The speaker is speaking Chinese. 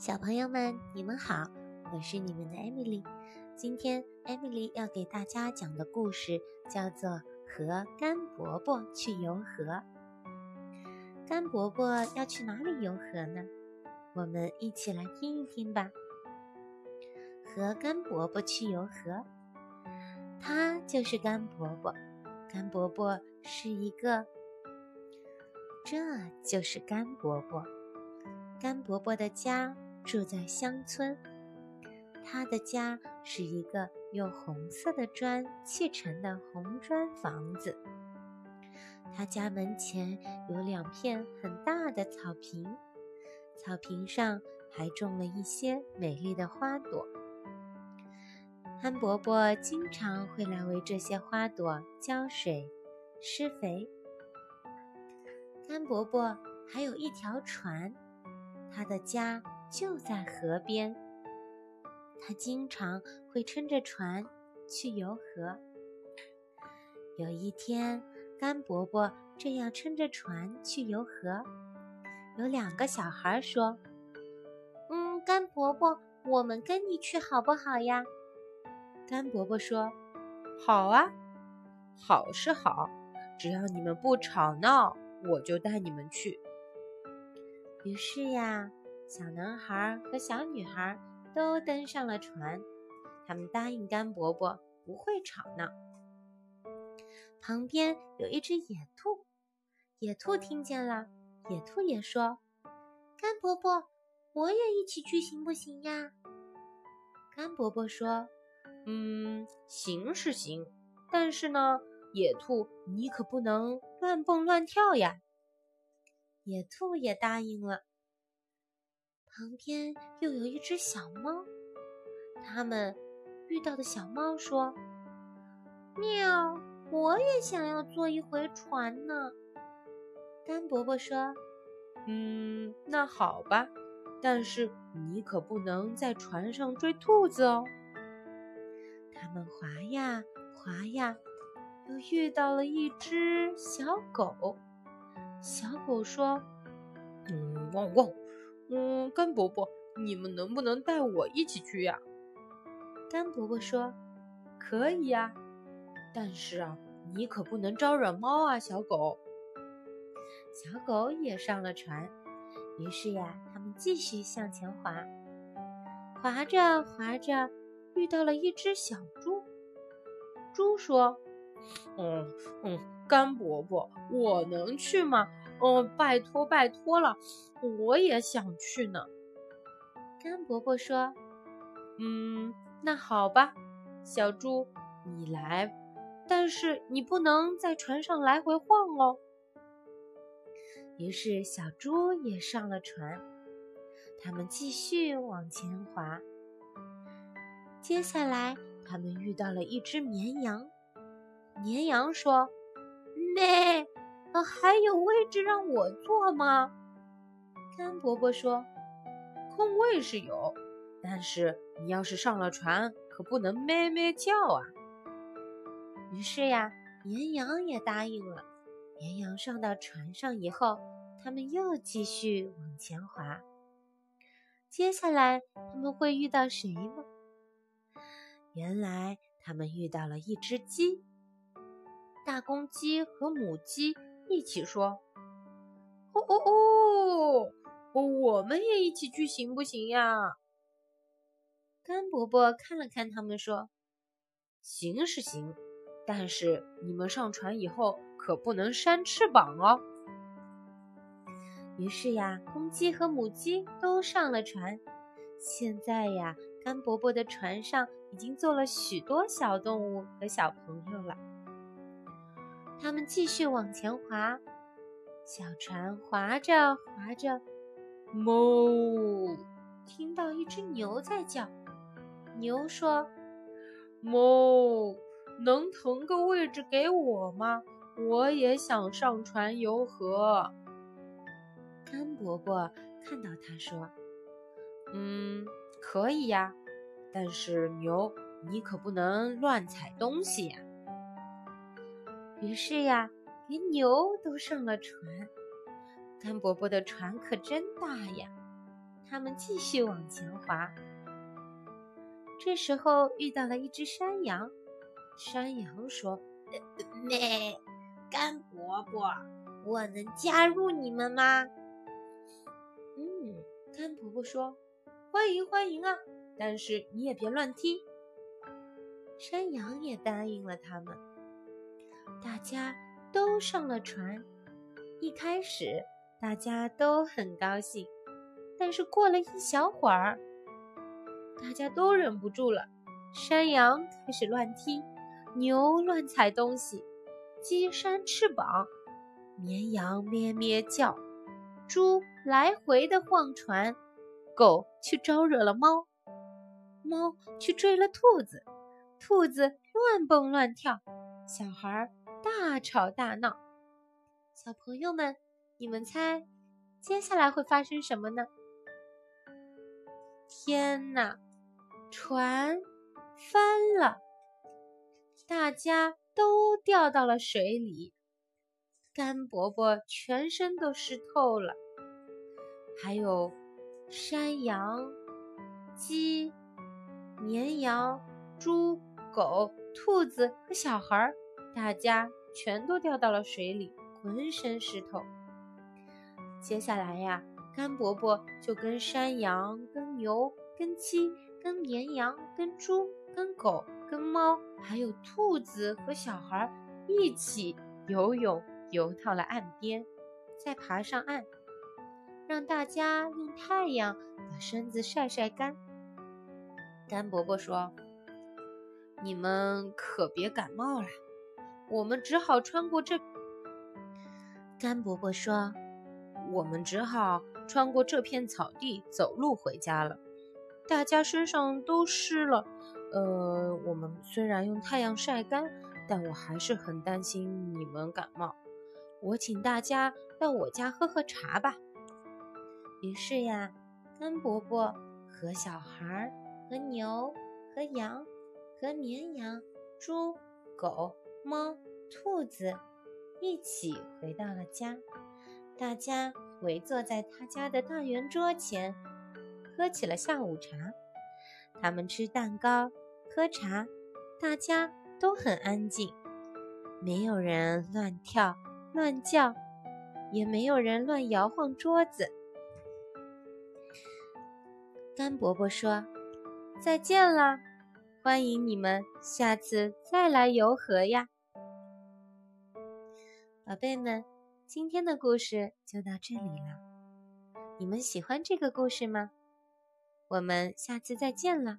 小朋友们，你们好，我是你们的艾米丽。今天艾米丽要给大家讲的故事叫做《和甘伯伯去游河》。甘伯伯要去哪里游河呢？我们一起来听一听吧。和甘伯伯去游河，他就是甘伯伯。甘伯伯是一个，这就是甘伯伯。甘伯伯的家。住在乡村，他的家是一个用红色的砖砌成的红砖房子。他家门前有两片很大的草坪，草坪上还种了一些美丽的花朵。憨伯伯经常会来为这些花朵浇水、施肥。憨伯伯还有一条船，他的家。就在河边，他经常会撑着船去游河。有一天，甘伯伯正要撑着船去游河，有两个小孩说：“嗯，甘伯伯，我们跟你去好不好呀？”甘伯伯说：“好啊，好是好，只要你们不吵闹，我就带你们去。”于是呀。小男孩和小女孩都登上了船，他们答应甘伯伯不会吵闹。旁边有一只野兔，野兔听见了，野兔也说：“甘伯伯，我也一起去行不行呀？”甘伯伯说：“嗯，行是行，但是呢，野兔你可不能乱蹦乱跳呀。”野兔也答应了。旁边又有一只小猫，他们遇到的小猫说：“喵，我也想要坐一回船呢。”甘伯伯说：“嗯，那好吧，但是你可不能在船上追兔子哦。”他们划呀划呀，又遇到了一只小狗。小狗说：“嗯，汪汪。”嗯，甘伯伯，你们能不能带我一起去呀？甘伯伯说：“可以呀，但是啊，你可不能招惹猫啊，小狗。”小狗也上了船，于是呀，他们继续向前划，划着划着，遇到了一只小猪。猪说：“嗯嗯，甘伯伯，我能去吗？”哦，拜托拜托了，我也想去呢。甘伯伯说：“嗯，那好吧，小猪，你来，但是你不能在船上来回晃哦。”于是小猪也上了船，他们继续往前划。接下来，他们遇到了一只绵羊。绵羊说：“。”还有位置让我坐吗？甘伯伯说：“空位是有，但是你要是上了船，可不能咩咩叫啊。”于是呀，绵羊也答应了。绵羊上到船上以后，他们又继续往前滑。接下来他们会遇到谁呢？原来他们遇到了一只鸡，大公鸡和母鸡。一起说：“哦哦哦，我们也一起去行不行呀？”甘伯伯看了看他们，说：“行是行，但是你们上船以后可不能扇翅膀哦。”于是呀，公鸡和母鸡都上了船。现在呀，甘伯伯的船上已经坐了许多小动物和小朋友了。他们继续往前划，小船划着划着，哞！听到一只牛在叫。牛说：“哞，能腾个位置给我吗？我也想上船游河。”甘伯伯看到他说：“嗯，可以呀，但是牛，你可不能乱踩东西呀。”于是呀，连牛都上了船。甘伯伯的船可真大呀！他们继续往前滑。这时候遇到了一只山羊，山羊说：“咩，干伯伯，我能加入你们吗？”嗯，干伯伯说：“欢迎欢迎啊，但是你也别乱踢。”山羊也答应了他们。大家都上了船。一开始大家都很高兴，但是过了一小会儿，大家都忍不住了。山羊开始乱踢，牛乱踩东西，鸡扇翅膀，绵羊咩咩叫，猪来回的晃船，狗去招惹了猫，猫去追了兔子，兔子乱蹦乱跳，小孩大吵大闹。小朋友们，你们猜，接下来会发生什么呢？天哪！船翻了，大家都掉到了水里，干伯伯全身都湿透了，还有山羊、鸡、绵羊、猪、狗、兔子和小孩儿，大家全都掉到了水里，浑身湿透。接下来呀，干伯伯就跟山羊、跟牛、跟鸡。跟绵羊、跟猪、跟狗、跟猫，还有兔子和小孩一起游泳，游到了岸边，再爬上岸，让大家用太阳把身子晒晒干。干伯伯说：“你们可别感冒了，我们只好穿过这。”干伯伯说：“我们只好穿过这片草地，走路回家了。”大家身上都湿了，呃，我们虽然用太阳晒干，但我还是很担心你们感冒。我请大家到我家喝喝茶吧。于是呀，干伯伯和小孩、和牛、和羊、和绵羊、猪、狗、猫、兔子一起回到了家。大家围坐在他家的大圆桌前。喝起了下午茶，他们吃蛋糕、喝茶，大家都很安静，没有人乱跳、乱叫，也没有人乱摇晃桌子。干伯伯说：“再见了，欢迎你们下次再来游河呀，宝贝们。今天的故事就到这里了，你们喜欢这个故事吗？”我们下次再见了。